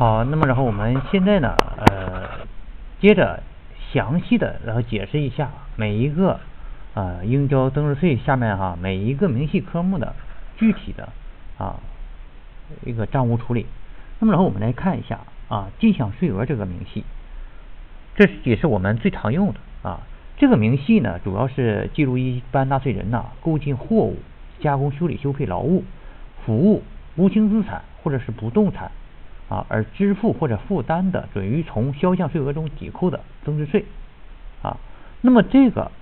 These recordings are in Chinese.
好，那么然后我们现在呢，呃，接着详细的然后解释一下每一个啊应交增值税下面哈每一个明细科目的具体的啊一个账务处理。那么然后我们来看一下啊进项税额这个明细，这也是我们最常用的啊。这个明细呢，主要是记录一般纳税人呐购进货物、加工修理修配劳务、服务、无形资产或者是不动产啊而支付或者负担的，准予从销项税额中抵扣的增值税啊。那么这个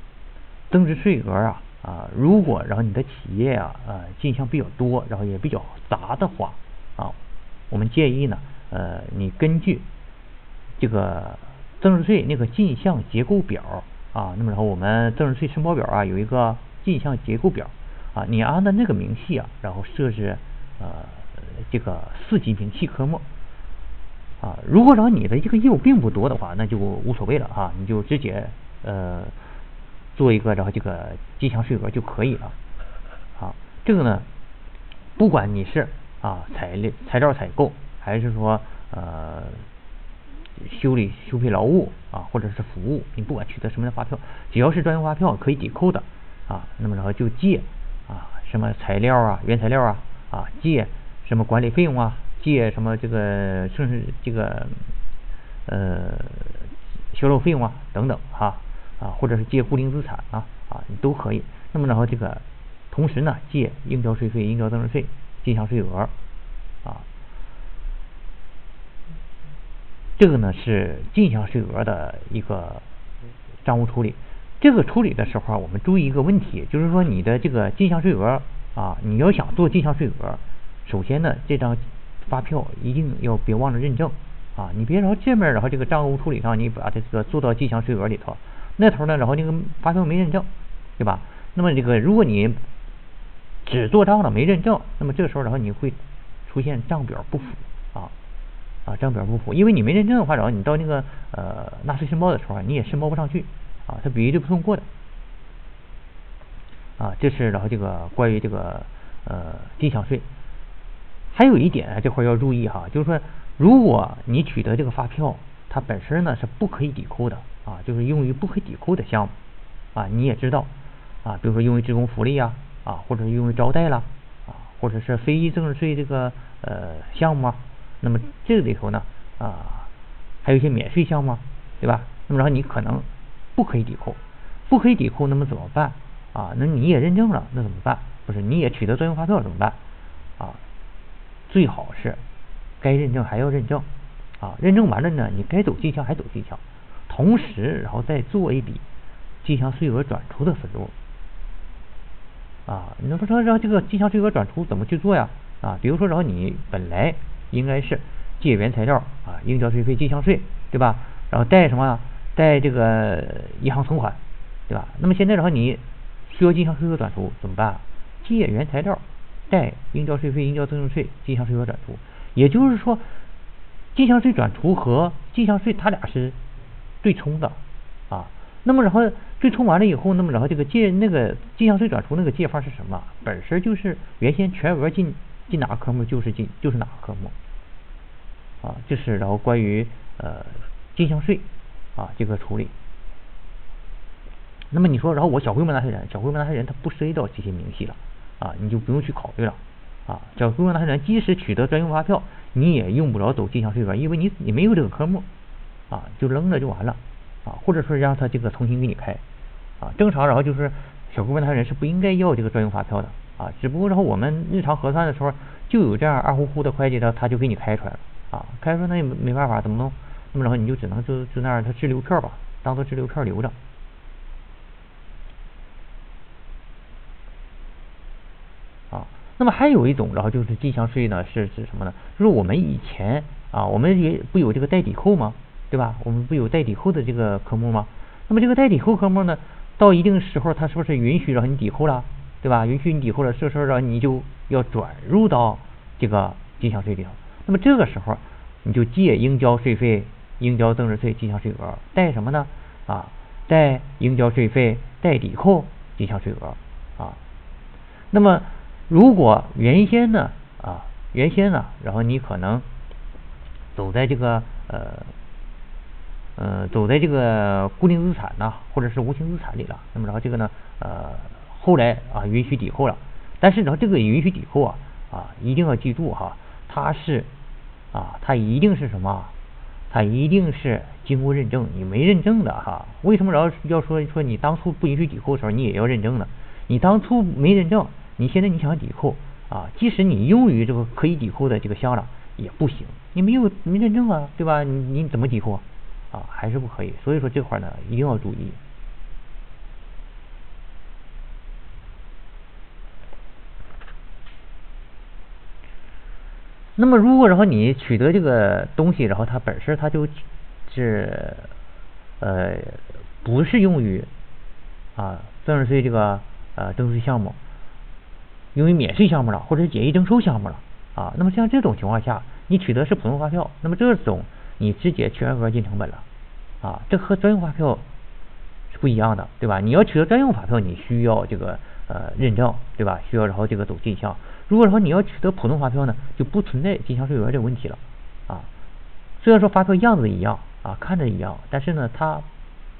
增值税额啊啊，如果然后你的企业啊呃进项比较多，然后也比较杂的话啊，我们建议呢呃你根据这个增值税那个进项结构表。啊，那么然后我们增值税申报表啊有一个进项结构表啊，你按照那个明细啊，然后设置呃这个四级明细科目啊。如果说你的这个业务并不多的话，那就无所谓了啊，你就直接呃做一个然后这个进项税额就可以了啊。这个呢，不管你是啊材料材料采购还是说呃。修理修配劳务啊，或者是服务，你不管取得什么样的发票，只要是专用发票可以抵扣的啊，那么然后就借啊什么材料啊原材料啊啊借什么管理费用啊借什么这个甚至这个呃销售费用啊等等哈啊或者是借固定资产啊啊你都可以，那么然后这个同时呢借应交税费应交增值税进项税额啊。这个呢是进项税额的一个账务处理。这个处理的时候，我们注意一个问题，就是说你的这个进项税额啊，你要想做进项税额，首先呢，这张发票一定要别忘了认证啊。你别然后这面然后这个账务处理上你把这个做到进项税额里头，那头呢然后那个发票没认证，对吧？那么这个如果你只做账了没认证，那么这个时候然后你会出现账表不符啊。啊，账表不符，因为你没认证的话，然后你到那个呃纳税申报的时候，你也申报不上去啊，它比例不通过的啊。这是然后这个关于这个呃进项税，还有一点啊这块要注意哈，就是说如果你取得这个发票，它本身呢是不可以抵扣的啊，就是用于不可以抵扣的项目啊，你也知道啊，比如说用于职工福利啊啊，或者是用于招待啦啊，或者是非遗增值税这个呃项目啊。那么这个里头呢啊，还有一些免税项目，对吧？那么然后你可能不可以抵扣，不可以抵扣，那么怎么办啊？那你也认证了，那怎么办？不是你也取得专用发票怎么办？最好是该认证还要认证啊，认证完了呢，你该走进项还走进项，同时然后再做一笔进项税额转出的分录啊。你说说让这个进项税额转出怎么去做呀？啊，比如说然后你本来应该是借原材料啊，应交税费进项税，对吧？然后贷什么？贷这个银行存款，对吧？那么现在然后，你需要进项税额转出怎么办？借原材料，贷应交税费应交增值税进项税额转出。也就是说，进项税转出和进项税它俩是对冲的啊。那么然后对冲完了以后，那么然后这个借那个进项税转出那个借方是什么？本身就是原先全额进。进哪个科目就是进就是哪个科目，啊，这是然后关于呃进项税啊这个处理。那么你说，然后我小规模纳税人，小规模纳税人他不涉及到这些明细了啊，你就不用去考虑了啊。小规模纳税人即使取得专用发票，你也用不着走进项税额，因为你你没有这个科目啊，就扔了就完了啊，或者说让他这个重新给你开啊。正常然后就是小规模纳税人是不应该要这个专用发票的。啊，只不过然后我们日常核算的时候，就有这样二乎乎的会计，他他就给你开出来了啊，开出来那也没办法，怎么弄？那么然后你就只能就就那样，他滞留票吧，当做滞留票留着。啊，那么还有一种，然后就是进项税呢，是是什么呢？就是我们以前啊，我们也不有这个代抵扣吗？对吧？我们不有代抵扣的这个科目吗？那么这个代抵扣科目呢，到一定时候，它是不是允许让你抵扣了？对吧？允许你抵扣了，这时候呢，你就要转入到这个进项税里头。那么这个时候，你就借应交税费、应交增值税进项税额，贷什么呢？啊，贷应交税费、贷抵扣进项税额啊。那么如果原先呢，啊，原先呢，然后你可能走在这个呃呃走在这个固定资产呐，或者是无形资产里了。那么然后这个呢呃后来啊允许抵扣了，但是然后这个允许抵扣啊啊一定要记住哈，它是啊它一定是什么？它一定是经过认证，你没认证的哈？为什么然后要说说你当初不允许抵扣的时候，你也要认证呢？你当初没认证，你现在你想抵扣啊？即使你用于这个可以抵扣的这个项了，也不行，你没有没认证啊，对吧？你你怎么抵扣啊？还是不可以。所以说这块呢，一定要注意。那么如果然后你取得这个东西，然后它本身它就是呃不是用于啊增值税这个呃征税项目，因为免税项目了，或者是简易征收项目了啊。那么像这种情况下，你取得是普通发票，那么这种你直接全额进成本了啊。这和专用发票是不一样的，对吧？你要取得专用发票，你需要这个呃认证，对吧？需要然后这个走进项。如果说你要取得普通发票呢，就不存在进项税额这个问题了啊。虽然说发票样子一样啊，看着一样，但是呢，它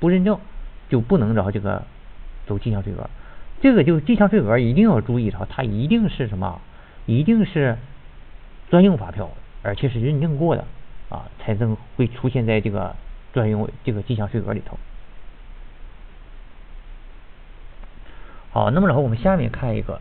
不认证就不能然后这个走进项税额。这个就是进项税额一定要注意着，它一定是什么？一定是专用发票，而且是认证过的啊，才能会出现在这个专用这个进项税额里头。好，那么然后我们下面看一个。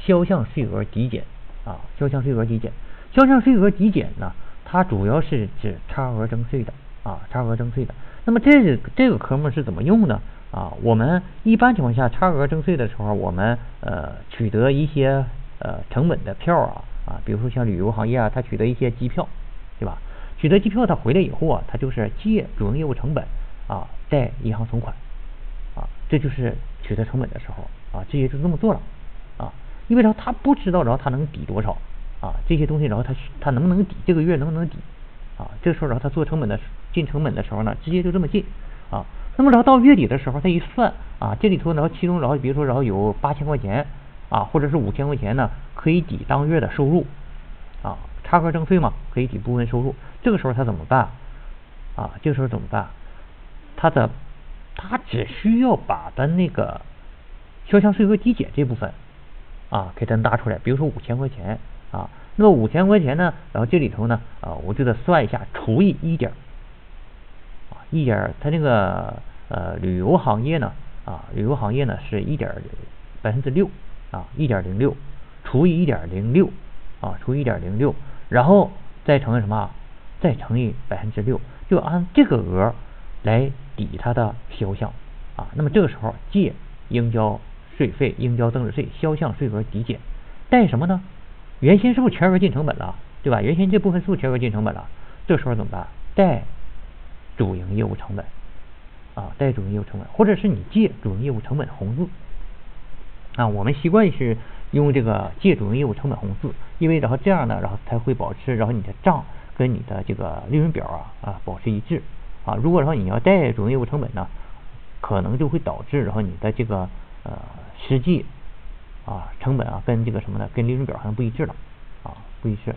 销项税额抵减啊，销项税额抵减，销项税额抵减呢，它主要是指差额征税的啊，差额征税的。那么这这个科目是怎么用呢？啊，我们一般情况下差额征税的时候，我们呃取得一些呃成本的票啊啊，比如说像旅游行业啊，它取得一些机票，对吧？取得机票，它回来以后啊，它就是借主营业务成本啊，贷银行存款啊，这就是取得成本的时候啊，这也就这么做了啊。因为啥？他不知道，然后他能抵多少啊？这些东西，然后他他能不能抵？这个月能不能抵？啊，这时候，然后他做成本的进成本的时候呢，直接就这么进啊。那么，然后到月底的时候，他一算啊，这里头，然后其中，然后比如说，然后有八千块钱啊，或者是五千块钱呢，可以抵当月的收入啊，差额征税嘛，可以抵部分收入。这个时候他怎么办啊？这个时候怎么办？他的他只需要把的那个销项税额抵减这部分。啊，给它拿出来，比如说五千块钱啊，那么五千块钱呢，然后这里头呢，啊，我就得算一下，除以一点，啊，一点，它这个呃旅游行业呢，啊，旅游行业呢是一点百分之六，啊，一点零六，除以一点零六，啊，除以一点零六，然后再乘以什么？再乘以百分之六，就按这个额来抵它的销项，啊，那么这个时候借应交。税费应交增值税，销项税额抵减，贷什么呢？原先是不是全额进成本了，对吧？原先这部分是不是全额进成本了？这时候怎么办？贷主营业务成本啊，贷主营业务成本，或者是你借主营业务成本红字啊。我们习惯是用这个借主营业务成本红字，因为然后这样呢，然后才会保持然后你的账跟你的这个利润表啊啊保持一致啊。如果说你要贷主营业务成本呢，可能就会导致然后你的这个呃。实际啊，成本啊，跟这个什么呢？跟利润表好像不一致了啊，不一致。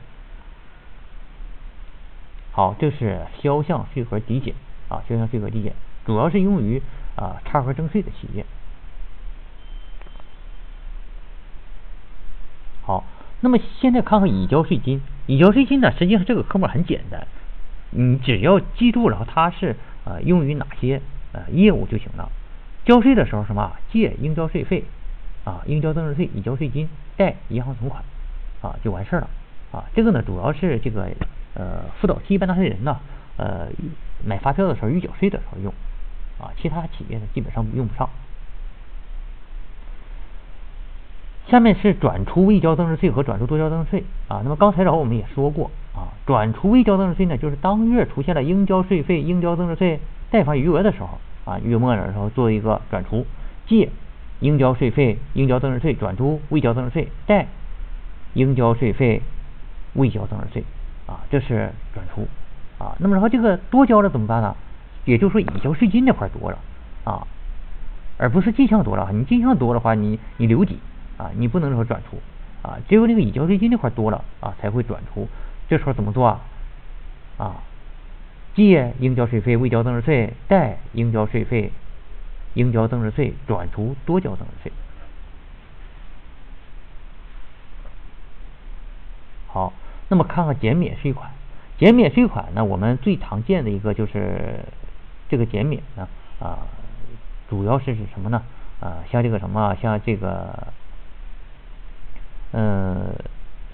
好，这是销项税额抵减啊，销项税额抵减主要是用于啊差额征税的企业。好，那么现在看看已交税金。已交税金呢，实际上这个科目很简单，你只要记住，然后它是呃用于哪些呃业务就行了。交税的时候什么？借应交税费啊，应交增值税，已交税金，贷银行存款啊，就完事儿了啊。这个呢，主要是这个呃，辅导企业办大税人呢，呃，买发票的时候预缴税的时候用啊，其他企业呢基本上用不上。下面是转出未交增值税和转出多交增值税啊。那么刚才然后我们也说过啊，转出未交增值税呢，就是当月出现了应交税费、应交增值税贷款余额的时候。啊，月末的时候做一个转出，借应交税费、应交增值税转出未交增值税，贷应交税费、未交增值税，啊，这是转出啊。那么然后这个多交了怎么办呢？也就是说已交税金那块多了啊，而不是进项多了。你进项多的话，你你留底啊，你不能说转出啊，只有那个已交税金那块多了啊才会转出。这时候怎么做啊？啊，借应交税费未交增值税，贷应交税费应交增值税，转出多交增值税。好，那么看看减免税款。减免税款呢，我们最常见的一个就是这个减免呢啊，主要是指什么呢？啊，像这个什么，像这个嗯，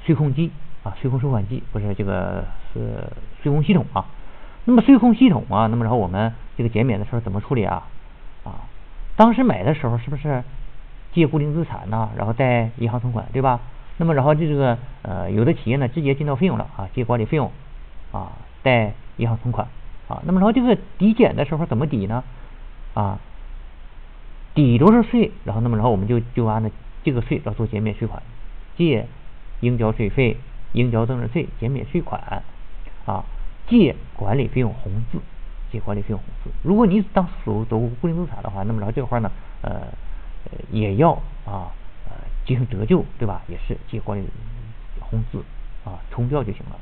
税控机啊，税控收款机不是这个是税控系统啊。那么税控系统啊，那么然后我们这个减免的时候怎么处理啊？啊，当时买的时候是不是借固定资产呢？然后贷银行存款，对吧？那么然后这个呃，有的企业呢直接进到费用了啊，借管理费用。啊，贷银行存款啊，那么然后这个抵减的时候怎么抵呢？啊，抵多少税？然后那么然后我们就就按照这个税来做减免税款，借应交税费应交增值税减免税款啊，借管理费用红字，借管理费用红字。如果你当时走固定资产的话，那么然后这块呢，呃，也要啊呃进行折旧，对吧？也是借管理红字啊，冲掉就行了。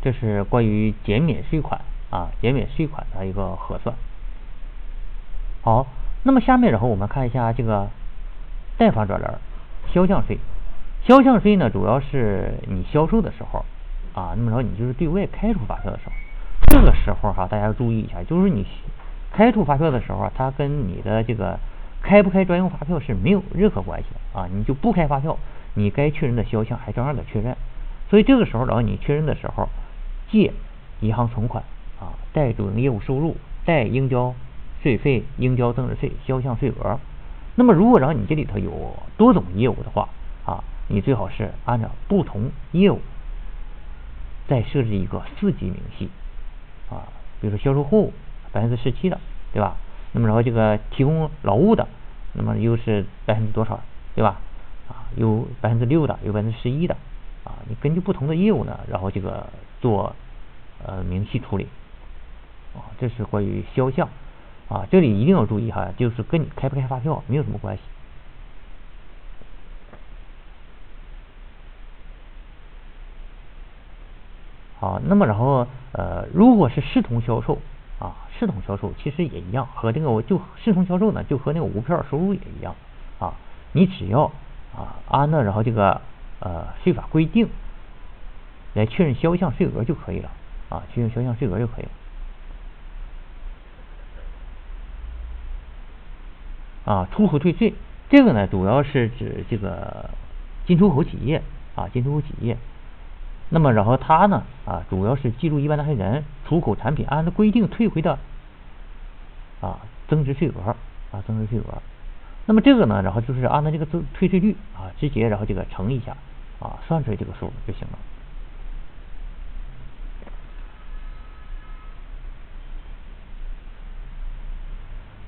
这是关于减免税款啊，减免税款的一个核算。好，那么下面然后我们看一下这个贷方转栏销项税。销项税呢，主要是你销售的时候啊，那么然后你就是对外开出发票的时候，这个时候哈，大家注意一下，就是你开出发票的时候，它跟你的这个开不开专用发票是没有任何关系的啊，你就不开发票，你该确认的销项还照样的确认。所以这个时候然后你确认的时候。借银行存款啊，贷主营业务收入，贷应交税费应交增值税销项税额。那么如果然后你这里头有多种业务的话啊，你最好是按照不同业务再设置一个四级明细啊，比如说销售货物百分之十七的，对吧？那么然后这个提供劳务的，那么又是百分之多少，对吧？啊，有百分之六的，有百分之十一的啊，你根据不同的业务呢，然后这个。做呃明细处理啊，这是关于销项啊，这里一定要注意哈，就是跟你开不开发票没有什么关系。好，那么然后呃，如果是视同销售啊，视同销售其实也一样，和这个我就视同销售呢，就和那个无票收入也一样啊，你只要啊按照然后这个呃税法规定。来确认销项税额就可以了啊，确认销项税额就可以了啊。出口退税这个呢，主要是指这个进出口企业啊，进出口企业。那么然后它呢啊，主要是记录一般纳税人出口产品按照规定退回的啊增值税额啊增值税额。那么这个呢，然后就是按照这个增退税率啊，直接然后这个乘一下啊，算出来这个数就行了。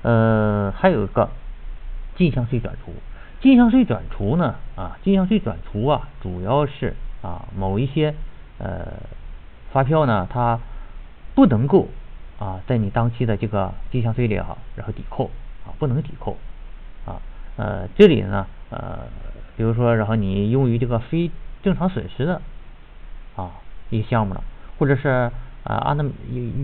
呃，还有一个进项税转除，进项税转除呢啊，进项税转除啊，主要是啊某一些呃发票呢，它不能够啊在你当期的这个进项税里哈，然后抵扣啊不能抵扣啊呃这里呢呃比如说然后你用于这个非正常损失的啊一些项目了，或者是啊按照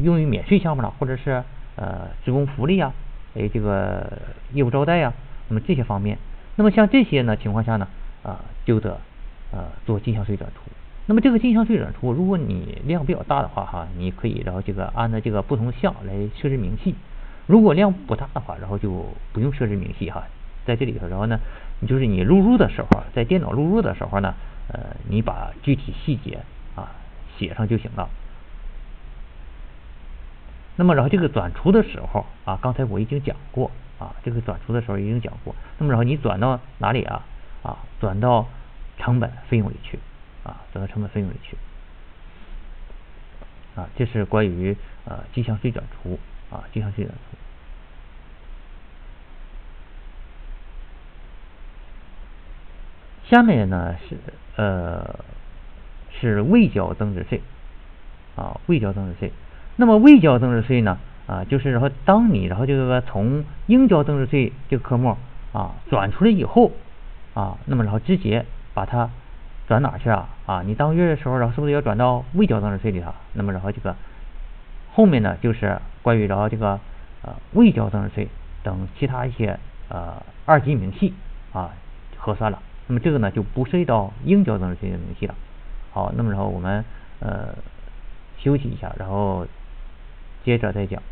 用于免税项目了，或者是呃职工福利啊。哎，这个业务招待呀，那么这些方面，那么像这些呢情况下呢，啊，就得呃做进项税转出。那么这个进项税转出，如果你量比较大的话哈，你可以然后这个按照这个不同项来设置明细；如果量不大的话，然后就不用设置明细哈，在这里头，然后呢，你就是你录入的时候，在电脑录入的时候呢，呃，你把具体细节啊写上就行了。那么然后这个转出的时候啊，刚才我已经讲过啊，这个转出的时候已经讲过。那么然后你转到哪里啊？啊，转到成本费用里去啊，转到成本费用里去啊，这是关于呃进项税转出啊，进项税转出。下面呢是呃是未交增值税啊，未交增值税。那么未交增值税呢？啊，就是然后当你然后这个从应交增值税这个科目啊转出来以后啊，那么然后直接把它转哪去啊？啊，你当月的时候，然后是不是要转到未交增值税里头？那么然后这个后面呢，就是关于然后这个呃未交增值税等其他一些呃二级明细啊核算了。那么这个呢就不涉及到应交增值税的明细了。好，那么然后我们呃休息一下，然后接着再讲。